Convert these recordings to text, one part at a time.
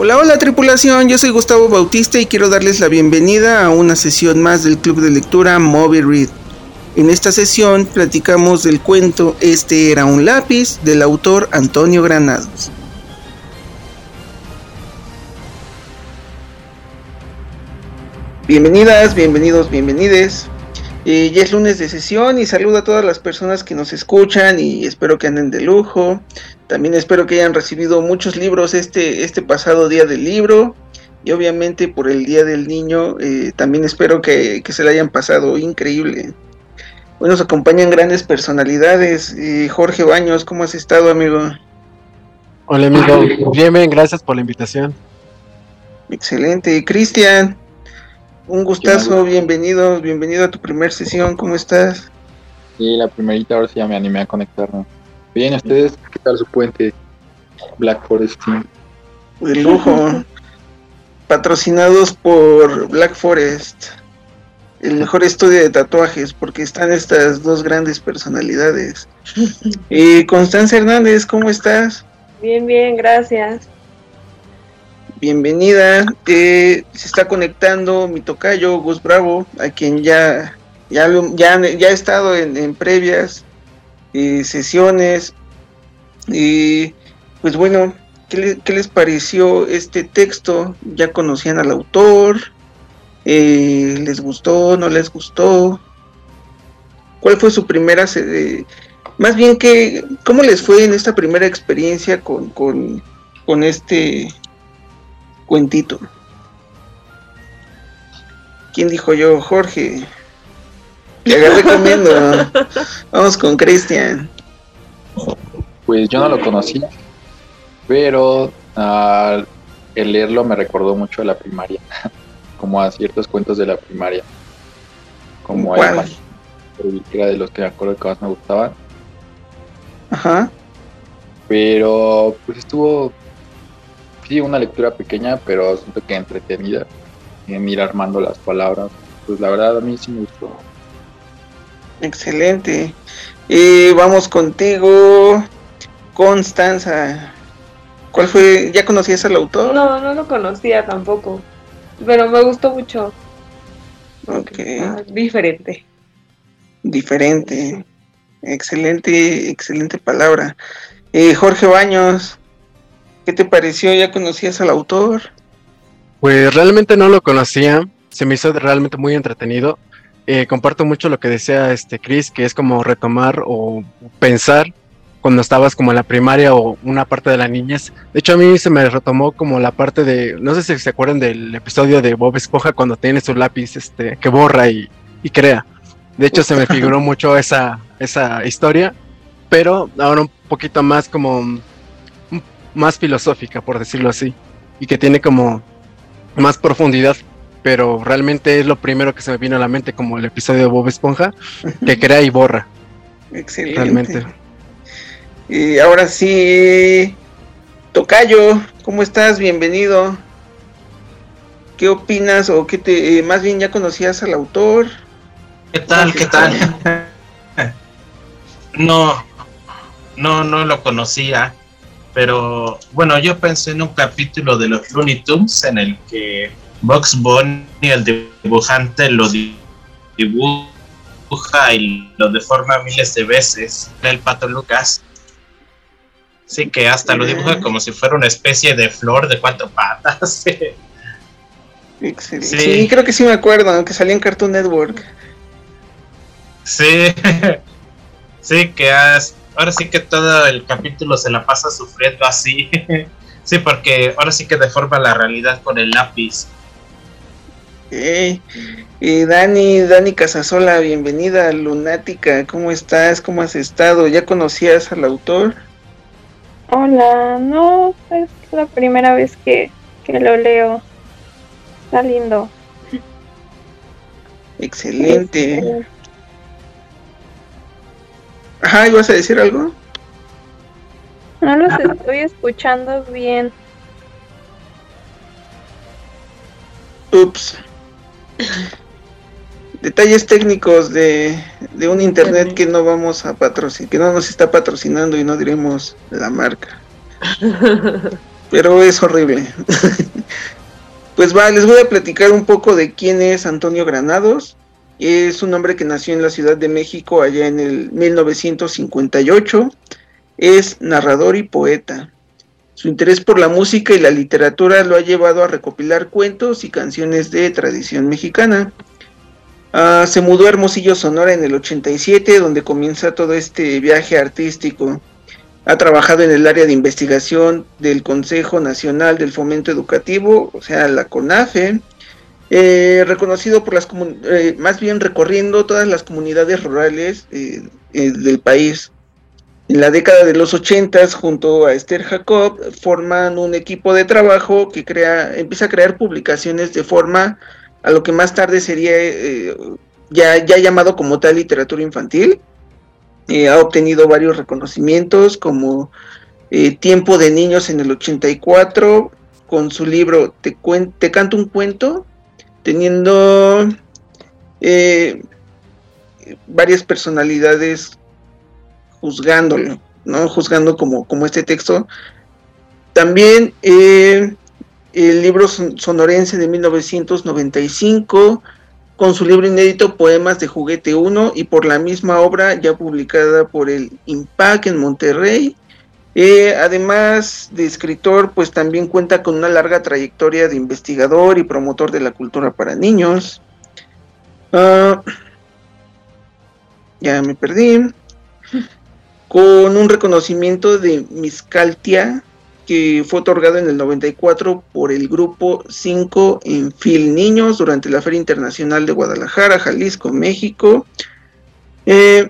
Hola, hola tripulación, yo soy Gustavo Bautista y quiero darles la bienvenida a una sesión más del Club de Lectura Moby Read. En esta sesión platicamos del cuento Este era un lápiz del autor Antonio Granados. Bienvenidas, bienvenidos, bienvenides. Eh, ya es lunes de sesión y saludo a todas las personas que nos escuchan y espero que anden de lujo. También espero que hayan recibido muchos libros este, este pasado día del libro. Y obviamente por el Día del Niño, eh, también espero que, se le hayan pasado increíble. Hoy nos acompañan grandes personalidades. Eh, Jorge Baños, ¿cómo has estado, amigo? Hola, amigo. Bien, bien, gracias por la invitación. Excelente. Cristian, un gustazo, bienvenido, bienvenido a tu primer sesión, ¿cómo estás? Sí, la primerita, ahora sí ya me animé a conectarme. Bien, ¿ustedes qué tal su puente Black Forest Team? De lujo. Patrocinados por Black Forest, el mejor estudio de tatuajes, porque están estas dos grandes personalidades. y Constanza Hernández, ¿cómo estás? Bien, bien, gracias. Bienvenida. Eh, se está conectando mi tocayo, Gus Bravo, a quien ya, ya, ya, ya ha estado en previas sesiones. Y pues bueno, ¿qué, les pareció este texto? ¿Ya conocían al autor? Eh, ¿Les gustó? ¿No les gustó? ¿Cuál fue su primera... más bien, que, ¿cómo les fue en esta primera experiencia con, con, con este cuentito? ¿Quién dijo yo? Jorge. Agarré comiendo. Vamos con Cristian. Pues yo no lo conocí, pero al leerlo me recordó mucho a la primaria, como a ciertos cuentos de la primaria, como a era de los que me acuerdo que más me gustaban. Ajá. Pero pues estuvo, sí, una lectura pequeña, pero siento que entretenida en ir armando las palabras. Pues la verdad a mí sí me gustó. Excelente. Y vamos contigo, Constanza. ¿Cuál fue? ¿Ya conocías al autor? No, no lo conocía tampoco. Pero me gustó mucho. Ok. Ah, diferente. Diferente. Excelente, excelente palabra. Eh, Jorge Baños, ¿qué te pareció? ¿Ya conocías al autor? Pues realmente no lo conocía. Se me hizo realmente muy entretenido. Eh, comparto mucho lo que decía este Chris, que es como retomar o pensar cuando estabas como en la primaria o una parte de la niñez. De hecho, a mí se me retomó como la parte de, no sé si se acuerdan del episodio de Bob Esponja cuando tiene su lápiz este, que borra y, crea. De hecho, se me figuró mucho esa, esa historia, pero ahora un poquito más como, más filosófica, por decirlo así, y que tiene como más profundidad pero realmente es lo primero que se me vino a la mente, como el episodio de Bob Esponja, que crea y borra. Excelente. Realmente. Y ahora sí, Tocayo, ¿cómo estás? Bienvenido. ¿Qué opinas o qué te, eh, más bien ya conocías al autor? ¿Qué tal? ¿Qué tal? no, no, no lo conocía, pero bueno, yo pensé en un capítulo de los Looney Tunes en el que Box Bunny, el dibujante, lo dibuja y lo deforma miles de veces. El pato Lucas. Sí, que hasta lo dibuja como si fuera una especie de flor de cuatro patas. Sí. creo que sí me acuerdo, aunque salía en Cartoon Network. Sí, sí, que ahora sí que todo el capítulo se la pasa sufriendo así. Sí, porque ahora sí que deforma la realidad con el lápiz. Hey, y Dani, Dani Casasola, bienvenida, Lunática, ¿cómo estás? ¿Cómo has estado? ¿Ya conocías al autor? Hola, no, es la primera vez que, que lo leo. Está lindo. Excelente. Este, Ajá, ¿ibas a decir algo? No los estoy escuchando bien. Ups. Detalles técnicos de, un internet que no vamos a patrocinar, que no nos está patrocinando y no diremos la marca. pero es horrible. pues va, les voy a platicar un poco de quién es Antonio Granados. Es un hombre que nació en la Ciudad de México allá en el 1958. Es narrador y poeta. Su interés por la música y la literatura lo ha llevado a recopilar cuentos y canciones de tradición mexicana. Ah, se mudó a Hermosillo, Sonora en el 87, donde comienza todo este viaje artístico. Ha trabajado en el área de investigación del Consejo Nacional del Fomento Educativo, o sea, la CONAFE, eh, reconocido por las eh, más bien recorriendo todas las comunidades rurales eh, del país. En la década de los 80, junto a Esther Jacob, forman un equipo de trabajo que crea, empieza a crear publicaciones de forma a lo que más tarde sería ya, ya llamado como tal literatura infantil. ha obtenido varios reconocimientos como Tiempo de Niños en el 84, con su libro Te, Te canto un cuento, teniendo eh, varias personalidades juzgándolo, ¿no? Juzgando como, como este texto. También eh, el libro sonorense de 1995, con su libro inédito Poemas de Juguete 1 y por la misma obra ya publicada por el IMPAC en Monterrey, eh, además de escritor, pues también cuenta con una larga trayectoria de investigador y promotor de la cultura para niños. Ah, ya me perdí. Con un reconocimiento de Miscaltia que fue otorgado en el 94 por el grupo 5 en Fil Niños durante la Feria Internacional de Guadalajara, Jalisco, México. Eh,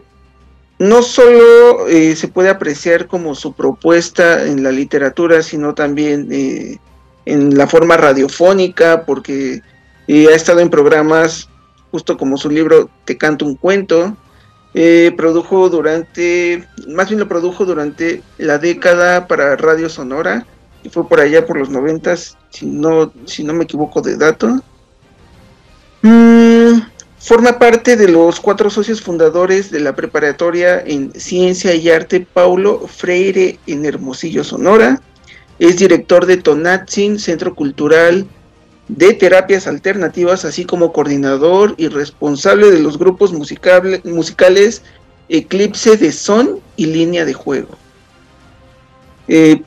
no solo eh, se puede apreciar como su propuesta en la literatura, sino también eh, en la forma radiofónica, porque ha estado en programas, justo como su libro Te canto un cuento, produjo durante, más bien lo produjo durante la década para Radio Sonora, y fue por allá por los noventas, si no, si no me equivoco de dato. Mm, Forma parte de los cuatro socios fundadores de la preparatoria en Ciencia y Arte Paulo Freire en Hermosillo, Sonora. Es director de Tonatzin, Centro Cultural de Terapias Alternativas, así como coordinador y responsable de los grupos musicales Eclipse de Son y Línea de Juego. Eh,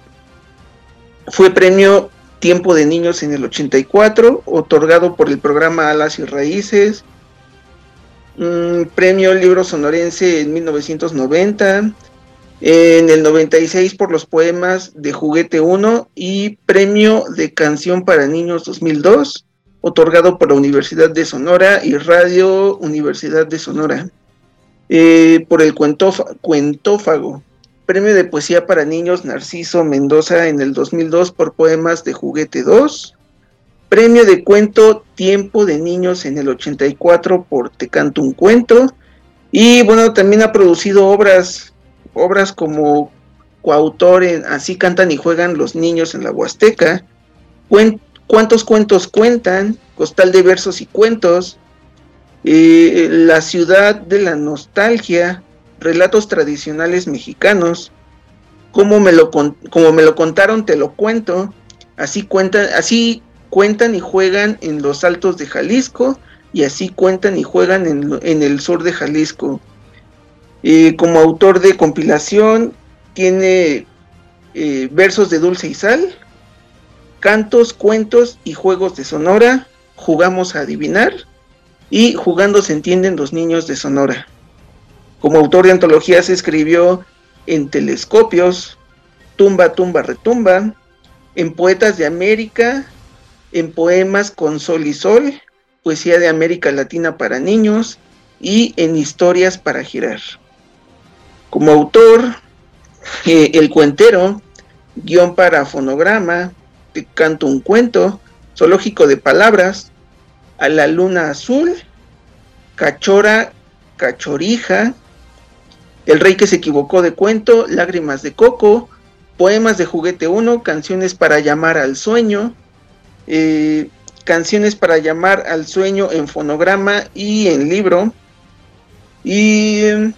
fue premio Tiempo de Niños en el 84, otorgado por el programa Alas y Raíces, premio Libro Sonorense en 1990, en el 96 por los poemas de Juguete 1 y Premio de Canción para Niños 2002, otorgado por la Universidad de Sonora y Radio Universidad de Sonora. Eh, por el Cuentófago, Premio de Poesía para Niños Narciso Mendoza en el 2002 por poemas de Juguete 2, Premio de cuento Tiempo de Niños en el 84 por Te Canto un Cuento. Y bueno, también ha producido obras, obras como coautor en Así cantan y juegan los niños en la Huasteca. ¿Cuántos cuentos cuentan? Costal de versos y cuentos. Eh, la ciudad de la nostalgia. Relatos tradicionales mexicanos. Como me lo, me lo contaron, te lo cuento. Así cuentan, así cuentan y juegan en los altos de Jalisco y así cuentan y juegan en, el sur de Jalisco. Eh, como autor de compilación tiene eh, versos de Dulce y Sal, cantos, cuentos y juegos de Sonora, jugamos a adivinar y jugando se entienden los niños de Sonora. Como autor de antologías escribió en Telescopios, Tumba, Tumba, Retumba, en Poetas de América, en poemas con Sol y Sol, poesía de América Latina para niños y en historias para girar. Como autor, eh, El Cuentero, guion para fonograma, Te canto un cuento, zoológico de palabras, A la luna azul, Cachora, Cachorija, El rey que se equivocó de cuento, Lágrimas de coco, Poemas de juguete 1, Canciones para llamar al sueño, eh, canciones para llamar al sueño en fonograma y en libro. Y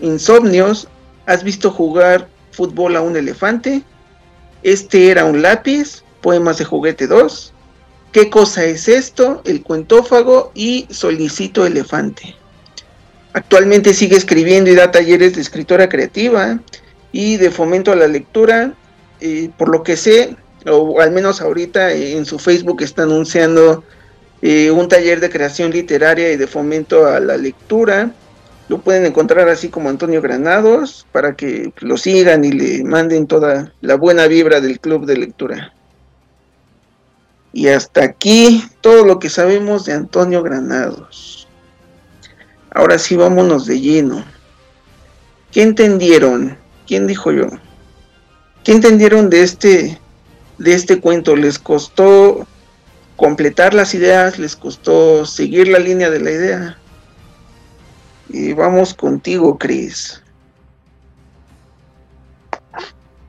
insomnios, ¿has visto jugar fútbol a un elefante? Este era un lápiz, Poemas de Juguete 2, ¿Qué cosa es esto? El cuentófago y Solicito Elefante. Actualmente sigue escribiendo y da talleres de escritora creativa y de fomento a la lectura. Eh, por lo que sé, o al menos ahorita en su Facebook está anunciando eh, un taller de creación literaria y de fomento a la lectura. Lo pueden encontrar así como Antonio Granados para que lo sigan y le manden toda la buena vibra del club de lectura. Y hasta aquí todo lo que sabemos de Antonio Granados. Ahora sí vámonos de lleno. ¿Qué entendieron? ¿Quién dijo yo? ¿Qué entendieron de este de este cuento? ¿Les costó completar las ideas? ¿Les costó seguir la línea de la idea? Y vamos contigo, Chris.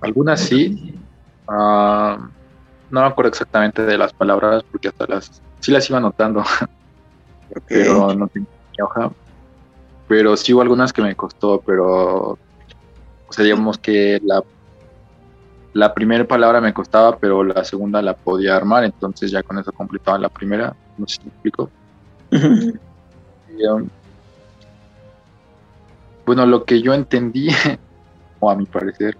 Algunas sí. Ah, no me acuerdo exactamente de las palabras porque hasta las sí las iba anotando. Pero no tengo mi hoja. Pero sí hubo algunas que me costó, pero o sea, digamos que la la primera palabra me costaba, pero la segunda la podía armar, entonces ya con eso completaba la primera, no sé si me explico. Um, bueno, lo que yo entendí, o a mi parecer,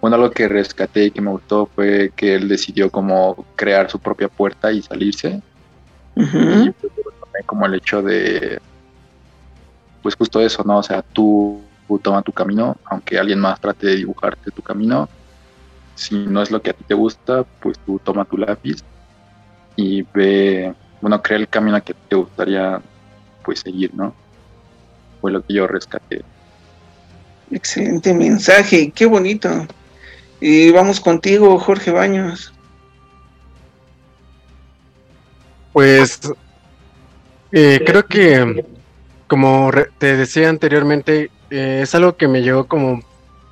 bueno, lo que rescaté y que me gustó fue que él decidió como crear su propia puerta y salirse. Y pues, como el hecho de, pues justo eso, ¿no? O sea, tú, toma tu camino, aunque alguien más trate de dibujarte tu camino. Si no es lo que a ti te gusta, pues tú toma tu lápiz y ve, bueno, crea el camino que te gustaría pues seguir, ¿no? Fue lo que yo rescaté. Excelente mensaje, qué bonito. Y vamos contigo, Jorge Baños. Pues eh, creo que, como te decía anteriormente, eh, es algo que me llegó como,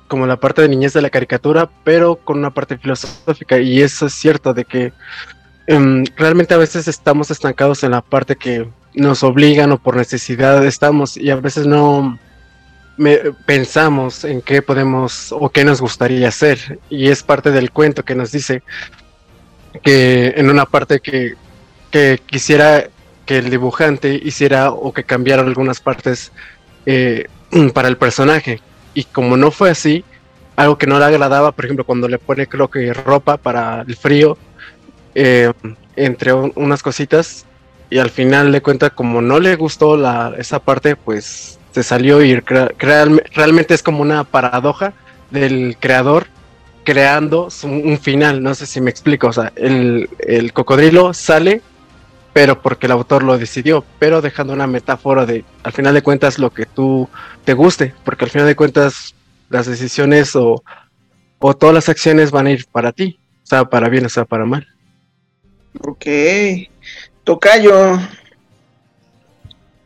como la parte de niñez de la caricatura, pero con una parte filosófica. Y eso es cierto, de que em, realmente a veces estamos estancados en la parte que nos obligan o por necesidad estamos y a veces no, pensamos en qué podemos o qué nos gustaría hacer. Y es parte del cuento que nos dice que en una parte que, quisiera que el dibujante hiciera o que cambiara algunas partes eh, para el personaje. Y como no fue así, algo que no le agradaba, por ejemplo, cuando le pone creo que ropa para el frío, eh, entre unas cositas, y al final de cuenta, como no le gustó la, esa parte, pues se salió y realmente es como una paradoja del creador creando un, final, no sé si me explico, o sea, el, el, cocodrilo sale, pero porque el autor lo decidió, pero dejando una metáfora de, al final de cuentas, lo que tú te guste, porque al final de cuentas las decisiones o, o todas las acciones van a ir para ti, o sea, para bien o sea para mal. Ok, tocayo,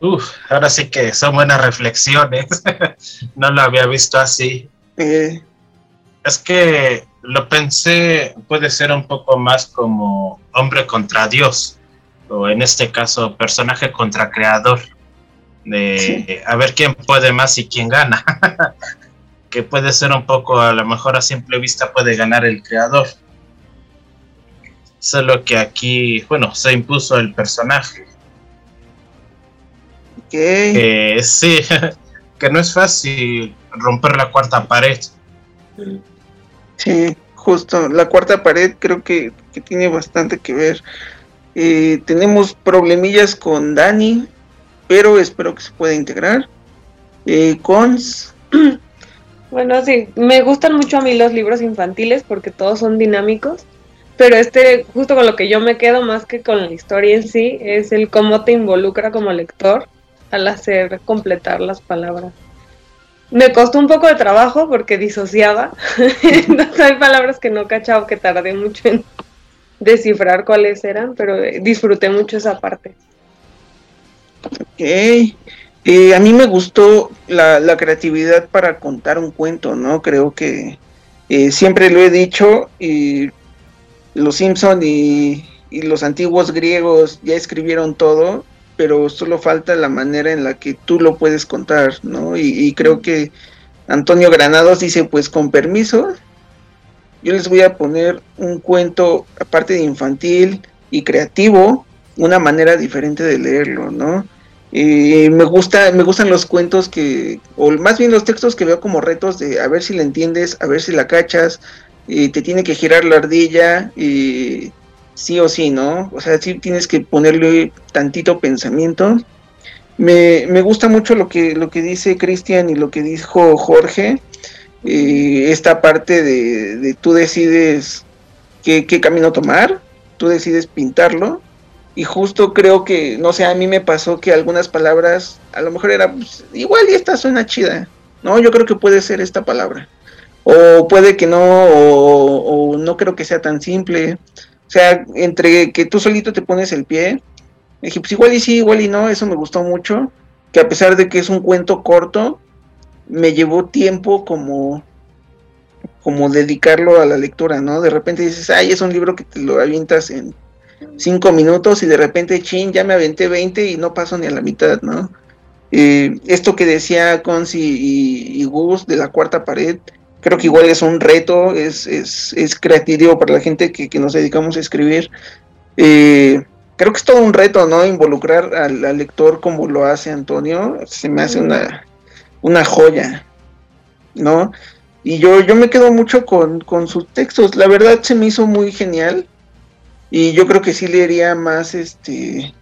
Uf, ahora sí que son buenas reflexiones. no lo había visto así. Eh. Es que lo pensé, puede ser un poco más como hombre contra Dios, o en este caso personaje contra creador, de a ver quién puede más y quién gana. que puede ser un poco, a lo mejor a simple vista puede ganar el creador. Solo que aquí, bueno, se impuso el personaje sí, que no es fácil romper la cuarta pared. Sí, justo, la cuarta pared creo que, tiene bastante que ver. Eh, tenemos problemillas con Dani, pero espero que se pueda integrar. Eh, Cons. Bueno, sí, me gustan mucho a mí los libros infantiles porque todos son dinámicos, pero este, justo con lo que yo me quedo más que con la historia en sí, es el cómo te involucra como lector al hacer completar las palabras. Me costó un poco de trabajo porque disociaba. Entonces hay palabras que no cachaba, que tardé mucho en descifrar cuáles eran, pero disfruté mucho esa parte. Ok. Eh, a mí me gustó la, creatividad para contar un cuento, ¿no? Creo que eh, siempre lo he dicho y los Simpson y, y, los antiguos griegos ya escribieron todo pero solo falta la manera en la que tú lo puedes contar, ¿no? Y, creo que Antonio Granados dice, pues con permiso, yo les voy a poner un cuento, aparte de infantil y creativo, una manera diferente de leerlo, ¿no? Y me gusta, me gustan los cuentos que, o más bien los textos que veo como retos de a ver si la entiendes, a ver si la cachas, te tiene que girar la ardilla, sí o sí, ¿no? O sea, sí tienes que ponerle tantito pensamiento. Me, me gusta mucho lo que, lo que dice Cristian y lo que dijo Jorge, esta parte de, de tú decides qué, qué camino tomar, tú decides pintarlo, y justo creo que, no sé, a mí me pasó que algunas palabras, a lo mejor era, pues, igual y esta suena chida, ¿no? Yo creo que puede ser esta palabra. O puede que no, o, no creo que sea tan simple. O sea, entre que tú solito te pones el pie, dije, pues igual y sí, igual y no, eso me gustó mucho, que a pesar de que es un cuento corto, me llevó tiempo como como dedicarlo a la lectura, ¿no? De repente dices, ay, es un libro que te lo avientas en cinco minutos y de repente, chin, ya me aventé 20 y no paso ni a la mitad, ¿no? Eh, esto que decía Conci y, y, Gus de la cuarta pared, creo que igual es un reto, es, es, es creativo para la gente que, que nos dedicamos a escribir. Eh, creo que es todo un reto, ¿no? Involucrar al, lector como lo hace Antonio, se me hace una, una joya, ¿no? Y yo, yo me quedo mucho con, con sus textos, la verdad se me hizo muy genial. Y yo creo que sí leería más este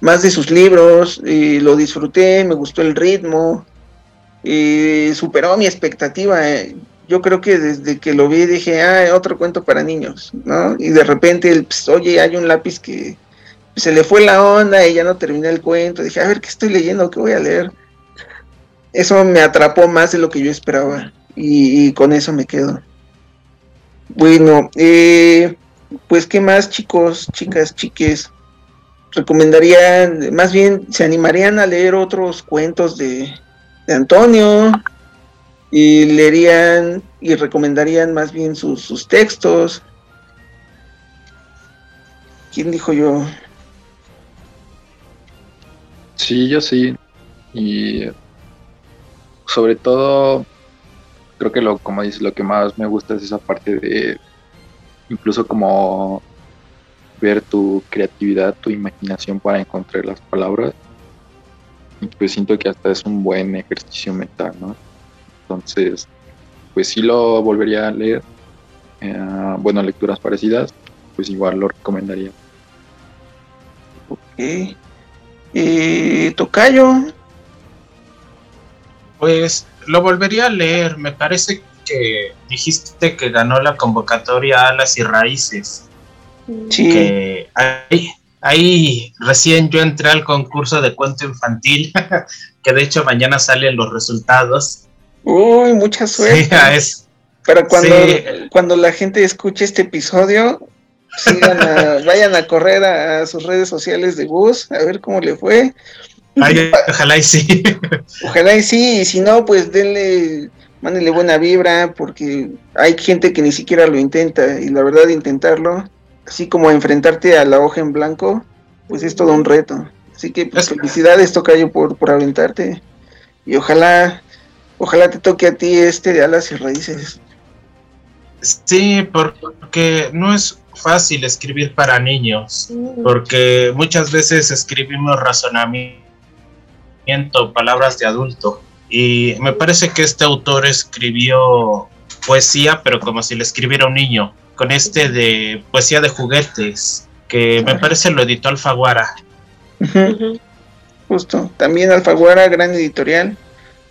más de sus libros, y lo disfruté, me gustó el ritmo, superó mi expectativa. Yo creo que desde que lo vi dije, ah, otro cuento para niños, ¿no? Y de repente, pues, oye, hay un lápiz que se le fue la onda y ya no terminé el cuento. Dije, a ver, ¿qué estoy leyendo? ¿Qué voy a leer? Eso me atrapó más de lo que yo esperaba y, y con eso me quedo. Bueno, eh, pues, ¿qué más, chicos, chicas, chiques? Recomendarían, más bien, se animarían a leer otros cuentos de, de Antonio y leerían y recomendarían más bien sus, sus textos. ¿Quién dijo yo? Sí, yo sí. Y sobre todo, creo que lo, como dices, lo que más me gusta es esa parte de incluso como ver tu creatividad, tu imaginación para encontrar las palabras. Pues siento que hasta es un buen ejercicio mental, ¿no? Entonces, pues sí lo volvería a leer. Eh, bueno, lecturas parecidas, pues igual lo recomendaría. Ok. Eh, Tocayo. Pues lo volvería a leer. Me parece que dijiste que ganó la convocatoria Alas y Raíces. Sí. Que ahí, ahí recién yo entré al concurso de cuento infantil, que de hecho mañana salen los resultados. Uy, mucha suerte. es, Pero cuando, cuando la gente escuche este episodio, vayan a correr a, sus redes sociales de bus a ver cómo le fue. ojalá y sí. Ojalá y sí, y si no, pues denle mándenle buena vibra, porque hay gente que ni siquiera lo intenta, y la verdad intentarlo, así como enfrentarte a la hoja en blanco, pues es todo un reto. Así que pues, felicidades, Tocayo, por, por aventarte. Y ojalá, ojalá te toque a ti este de alas y raíces. Sí, porque no es fácil escribir para niños, porque muchas veces escribimos razonamiento, palabras de adulto. Y me parece que este autor escribió poesía, pero como si le escribiera un niño, con este de poesía de juguetes, que me parece lo editó Alfaguara. Justo, también Alfaguara, gran editorial,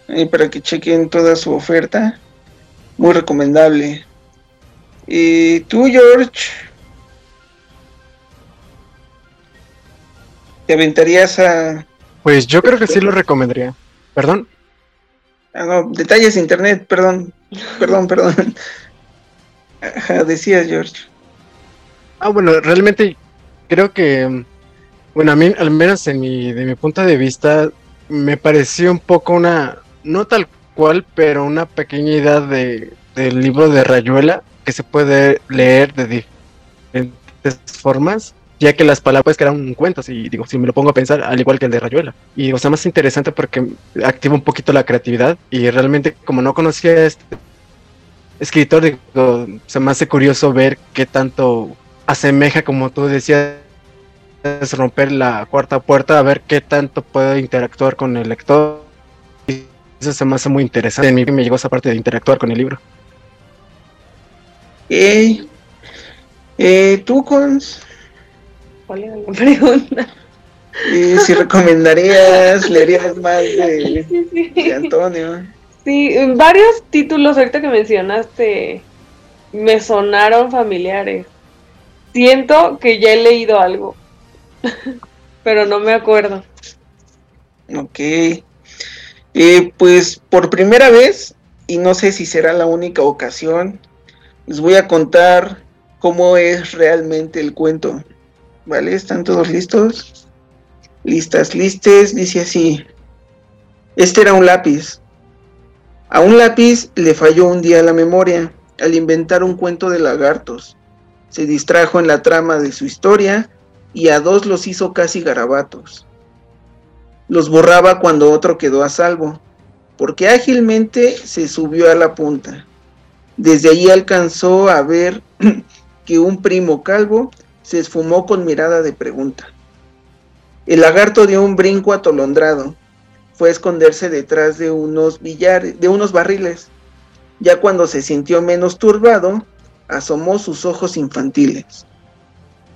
y para que chequen toda su oferta, muy recomendable. ¿Y tú, George? ¿Te aventarías a...? Pues yo creo que sí lo recomendaría. ¿Perdón? Ah, no, detalles de internet, perdón, perdón, perdón. Decías, George. Ah, bueno, realmente creo que, bueno, a mí, al menos en mi, de mi punto de vista, me pareció un poco una, no tal cual, pero una pequeña idea de, del libro de Rayuela que se puede leer de diferentes formas ya que las palabras que eran cuentos y digo, si me lo pongo a pensar, al igual que el de Rayuela. Y o sea, más interesante porque activa un poquito la creatividad y realmente como no conocía este escritor, digo, se me hace curioso ver qué tanto asemeja, como tú decías, romper la cuarta puerta, a ver qué tanto puede interactuar con el lector. Eso se me hace muy interesante. En mí me llegó esa parte de interactuar con el libro. Eh, eh, ¿Tú, Cons? ¿Cuál era la pregunta? Y si recomendarías, leerías más de, Antonio. Sí, varios títulos ahorita que mencionaste me sonaron familiares. Siento que ya he leído algo, pero no me acuerdo. Ok. Eh, pues por primera vez, y no sé si será la única ocasión, les voy a contar cómo es realmente el cuento. ¿Vale? ¿Están todos listos? listas, listes, dice así. Este era un lápiz. A un lápiz le falló un día la memoria al inventar un cuento de lagartos. Se distrajo en la trama de su historia y a dos los hizo casi garabatos. Los borraba cuando otro quedó a salvo, porque ágilmente se subió a la punta. Desde allí alcanzó a ver que un primo calvo se esfumó con mirada de pregunta. El lagarto dio un brinco atolondrado. Fue esconderse detrás de unos billares, de unos barriles. Ya cuando se sintió menos turbado, asomó sus ojos infantiles.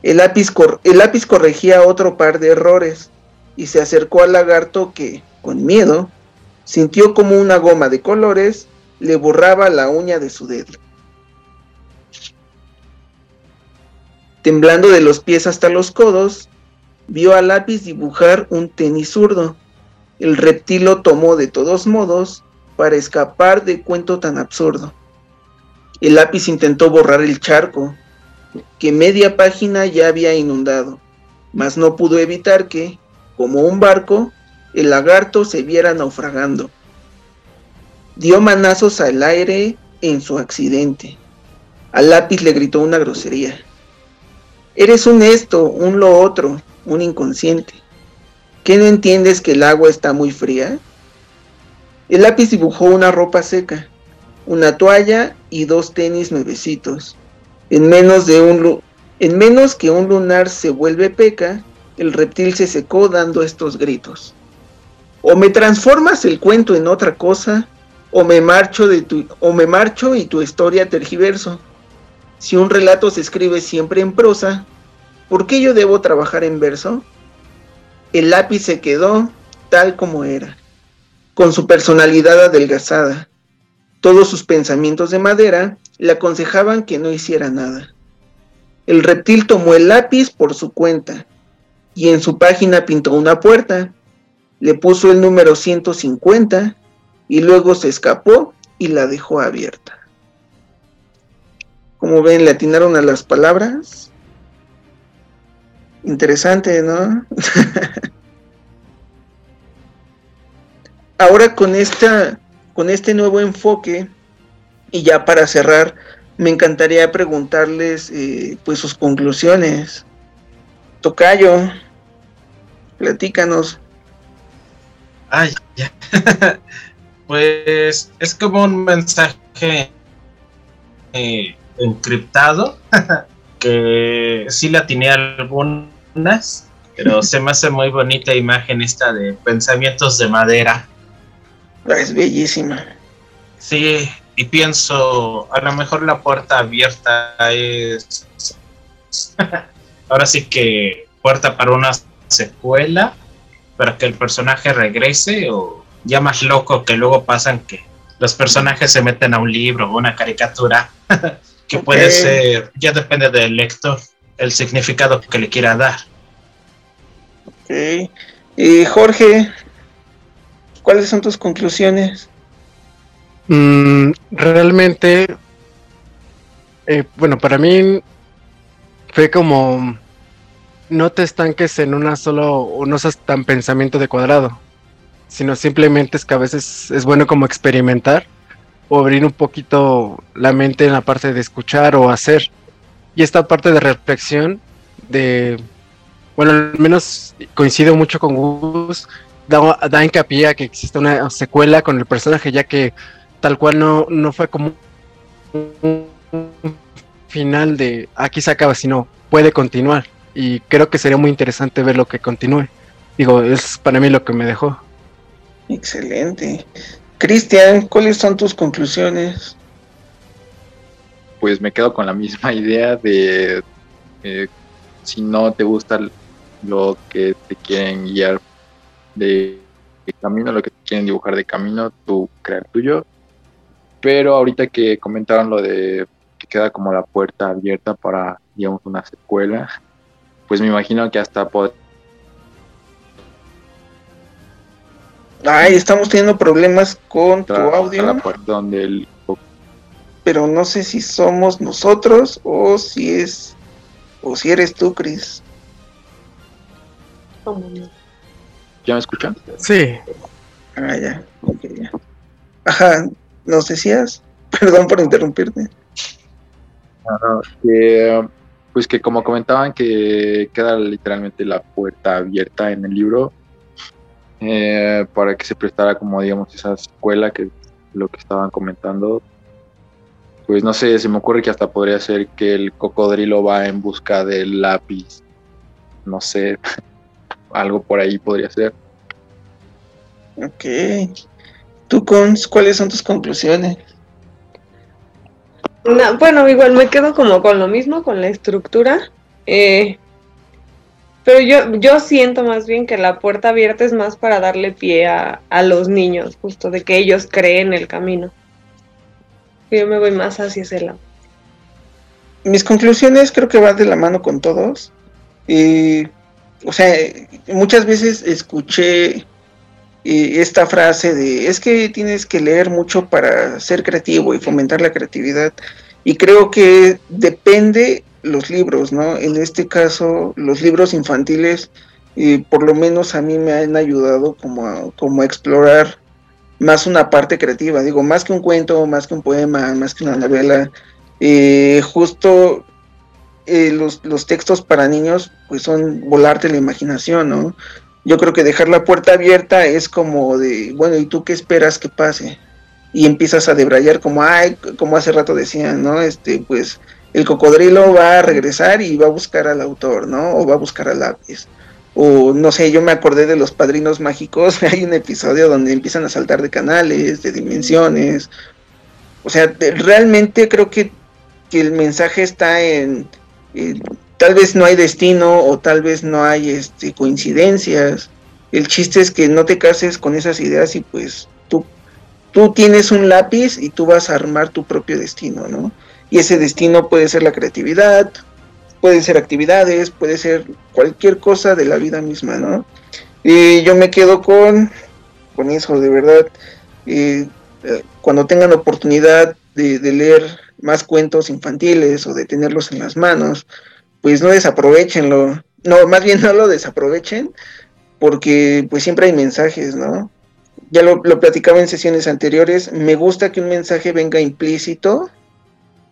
El lápiz, el lápiz corregía otro par de errores y se acercó al lagarto que, con miedo, sintió como una goma de colores le borraba la uña de su dedo. Temblando de los pies hasta los codos, vio a lápiz dibujar un tenis zurdo. El reptil lo tomó de todos modos para escapar de cuento tan absurdo. El lápiz intentó borrar el charco, que media página ya había inundado, mas no pudo evitar que, como un barco, el lagarto se viera naufragando. Dio manazos al aire en su accidente. Al lápiz le gritó una grosería. Eres un esto, un lo otro, un inconsciente. ¿Qué no entiendes que el agua está muy fría? El lápiz dibujó una ropa seca, una toalla y dos tenis nuevecitos. En menos, de un, en menos que un lunar se vuelve peca, el reptil se secó dando estos gritos. O me transformas el cuento en otra cosa, o me marcho, de tu, o me marcho y tu historia tergiverso. Si un relato se escribe siempre en prosa, ¿Por qué yo debo trabajar en verso? El lápiz se quedó tal como era, con su personalidad adelgazada. Todos sus pensamientos de madera le aconsejaban que no hiciera nada. El reptil tomó el lápiz por su cuenta y en su página pintó una puerta, le puso el número 150 y luego se escapó y la dejó abierta. Como ven, le atinaron a las palabras Interesante, ¿no? Ahora con esta, con este nuevo enfoque, y ya para cerrar, me encantaría preguntarles eh, pues sus conclusiones. Tocayo, platícanos. Ay, ya. pues es como un mensaje eh, encriptado que sí la tenía algunas, pero se me hace muy bonita imagen esta de pensamientos de madera. Es bellísima. Sí, y pienso, a lo mejor la puerta abierta es... Ahora sí que puerta para una secuela, para que el personaje regrese o ya más loco que luego pasan que los personajes se meten a un libro o una caricatura que puede ser, ya depende del lector, el significado que le quiera dar. Ok. Y Jorge, ¿cuáles son tus conclusiones? Mm, realmente, eh, bueno, para mí fue como no te estanques en una solo, o no seas tan pensamiento de cuadrado, sino simplemente es que a veces es bueno como experimentar o abrir un poquito la mente en la parte de escuchar o hacer. Y esta parte de reflexión, de, bueno, al menos coincido mucho con Gus, da, da hincapié a que existe una secuela con el personaje, ya que tal cual no, no fue como final de aquí se acaba, sino puede continuar. Y creo que sería muy interesante ver lo que continúe. Digo, es para mí lo que me dejó. Excelente. Cristian, ¿cuáles son tus conclusiones? Pues me quedo con la misma idea de eh, si no te gusta lo que te quieren guiar de, camino, lo que te quieren dibujar de camino, tú crear tuyo. Pero ahorita que comentaron lo de que queda como la puerta abierta para, digamos, una secuela, pues me imagino que hasta poder Ay, estamos teniendo problemas con tu audio. donde Pero no sé si somos nosotros o si es o si eres tú, Chris. ¿Ya me escuchan? Sí. Ah, ya. ya. Ajá, ¿nos decías? Perdón por interrumpirte. pues que como comentaban que queda literalmente la puerta abierta en el libro eh, para que se prestara como digamos esa escuela que lo que estaban comentando pues no sé, se me ocurre que hasta podría ser que el cocodrilo va en busca del lápiz. No sé, algo por ahí podría ser. Ok. ¿Tú, Cons, cuáles son tus conclusiones? bueno, igual me quedo como con lo mismo, con la estructura. Eh, pero yo, yo siento más bien que la puerta abierta es más para darle pie a, a los niños, justo de que ellos creen el camino. Yo me voy más hacia ese lado. Mis conclusiones creo que van de la mano con todos. o sea, muchas veces escuché esta frase de es que tienes que leer mucho para ser creativo y fomentar la creatividad. Y creo que depende los libros, ¿no? En este caso, los libros infantiles, por lo menos a mí me han ayudado como como a explorar más una parte creativa, digo, más que un cuento, más que un poema, más que una novela, justo eh, los, los, textos para niños pues son volarte la imaginación, ¿no? Yo creo que dejar la puerta abierta es como de, bueno, ¿y tú qué esperas que pase? Y empiezas a debrayar como, ay, como hace rato decían, ¿no? Este, pues el cocodrilo va a regresar y va a buscar al autor, ¿no? O va a buscar al lápiz o no sé, yo me acordé de los padrinos mágicos, hay un episodio donde empiezan a saltar de canales, de dimensiones. O sea, realmente creo que, el mensaje está en, tal vez no hay destino o tal vez no hay este, coincidencias. El chiste es que no te cases con esas ideas y pues tú, tú tienes un lápiz y tú vas a armar tu propio destino, ¿no? Y ese destino puede ser la creatividad, pueden ser actividades, puede ser cualquier cosa de la vida misma, ¿no? Y yo me quedo con, con eso, de verdad. Eh, cuando tengan oportunidad de, leer más cuentos infantiles o de tenerlos en las manos, pues no desaprovechenlo. No, más bien no lo desaprovechen, porque pues siempre hay mensajes, ¿no? Ya lo, lo platicaba en sesiones anteriores, me gusta que un mensaje venga implícito,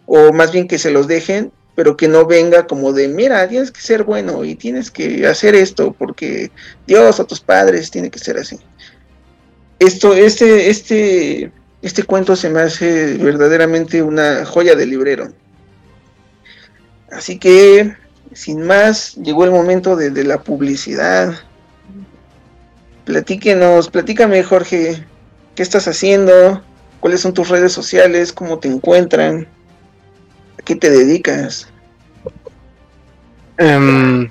o más bien que se los dejen, pero que no venga como de, mira, tienes que ser bueno y tienes que hacer esto porque Dios o tus padres tiene que ser así. Esto, este, este, este cuento se me hace verdaderamente una joya de librero. Así que, sin más, llegó el momento de, de la publicidad. Platíquenos, platícame Jorge, ¿qué estás haciendo? ¿Cuáles son tus redes sociales? ¿Cómo te encuentran? Qué te dedicas? Em,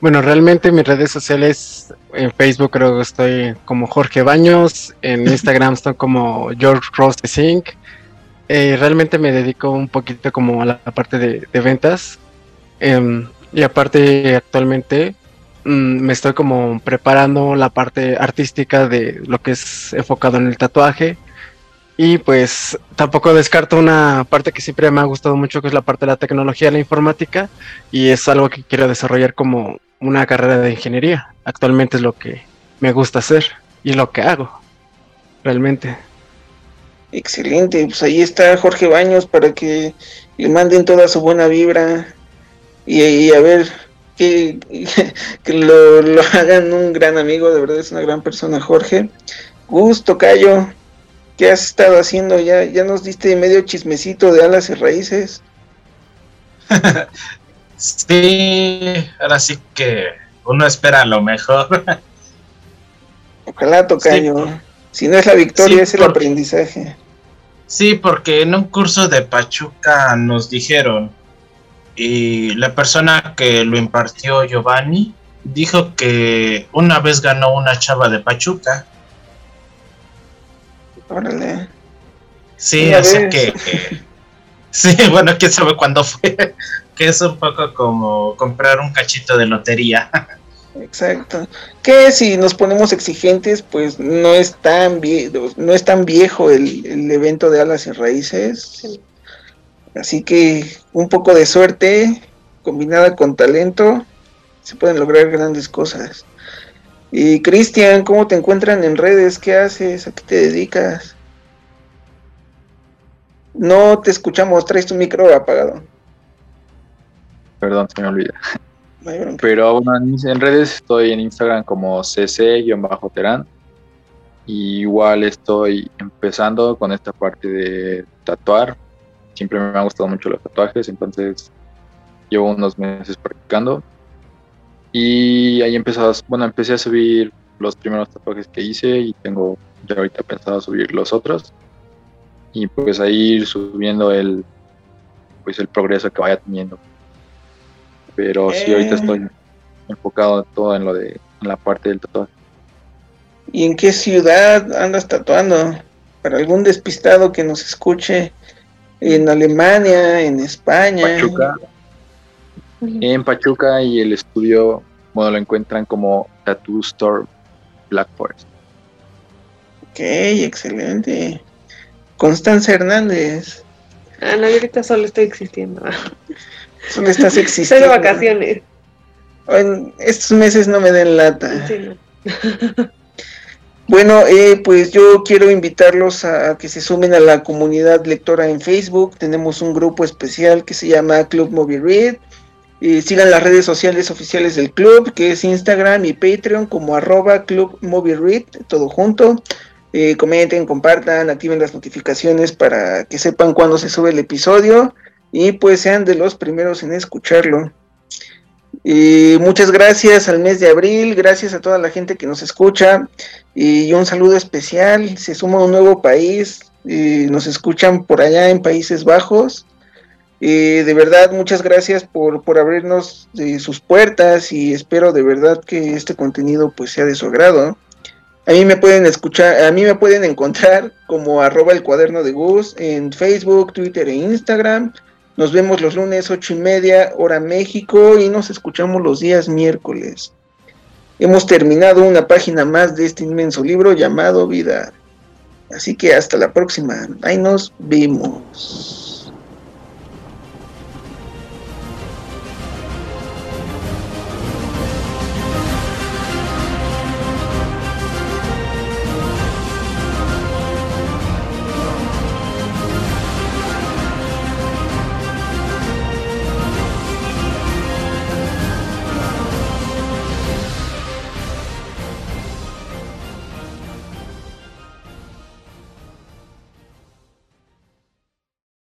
bueno, realmente mis redes sociales, en Facebook creo que estoy como Jorge Baños, en Instagram estoy como George Ross Sync. Eh, realmente me dedico un poquito como a la parte de, ventas. Em, y aparte actualmente mm, me estoy como preparando la parte artística de lo que es enfocado en el tatuaje y pues tampoco descarto una parte que siempre me ha gustado mucho, que es la parte de la tecnología, la informática, y es algo que quiero desarrollar como una carrera de ingeniería. Actualmente es lo que me gusta hacer y lo que hago, realmente. Excelente, pues ahí está Jorge Baños para que le manden toda su buena vibra y, a ver que, lo, lo, hagan un gran amigo, de verdad es una gran persona Jorge. Gusto, Cayo, ¿Qué has estado haciendo? Ya, ya nos diste medio chismecito de alas y raíces. sí, ahora sí que uno espera lo mejor. Ojalá, Tocayo. si no es la victoria, es el aprendizaje. Sí, porque en un curso de Pachuca nos dijeron, y la persona que lo impartió Giovanni dijo que una vez ganó una chava de Pachuca. Órale. Sí, así que, Sí, bueno, quién sabe cuándo fue. que es un poco como comprar un cachito de lotería. Exacto. Que si nos ponemos exigentes, pues no es tan viejo, no es tan viejo el, evento de alas y raíces. Así que un poco de suerte combinada con talento se pueden lograr grandes cosas. Y Cristian, ¿cómo te encuentran en redes? ¿Qué haces? ¿A qué te dedicas? No te escuchamos, traes tu micro apagado. Perdón, se me olvida. Pero bueno, en redes estoy en Instagram como cc-terán. igual estoy empezando con esta parte de tatuar. Siempre me han gustado mucho los tatuajes, entonces llevo unos meses practicando. Y ahí empezado, bueno, empecé a subir los primeros tatuajes que hice y tengo ya ahorita pensado subir los otros. Y pues ahí ir subiendo el pues el progreso que vaya teniendo. Pero sí, ahorita estoy eh. enfocado todo en lo de en la parte del tatuaje. ¿Y en qué ciudad andas tatuando? Para algún despistado que nos escuche, en Alemania, en España. Pachuca. En Pachuca y el estudio, bueno, lo encuentran como Tattoo Store Black Forest. Ok, excelente. Constanza Hernández. Ah, no, ahorita solo estoy existiendo. Solo estás existiendo. Estoy de vacaciones. En estos meses no me den lata. Bueno, eh, pues yo quiero invitarlos a, que se sumen a la comunidad lectora en Facebook. Tenemos un grupo especial que se llama Club Movie Read. Sigan las redes sociales oficiales del club, que es Instagram y Patreon como arroba Club Read, todo junto. Eh, comenten, compartan, activen las notificaciones para que sepan cuándo se sube el episodio y pues sean de los primeros en escucharlo. Y muchas gracias al mes de abril, gracias a toda la gente que nos escucha y un saludo especial. Se suma un nuevo país, nos escuchan por allá en Países Bajos. Y de verdad, muchas gracias por, por abrirnos eh, sus puertas y espero de verdad que este contenido pues sea de su agrado. A mí me pueden escuchar, a mí me pueden encontrar como arroba el cuaderno de Gus en Facebook, Twitter e Instagram. Nos vemos los lunes ocho y media, hora México, y nos escuchamos los días miércoles. Hemos terminado una página más de este inmenso libro llamado Vida. Así que hasta la próxima. Ahí nos vemos.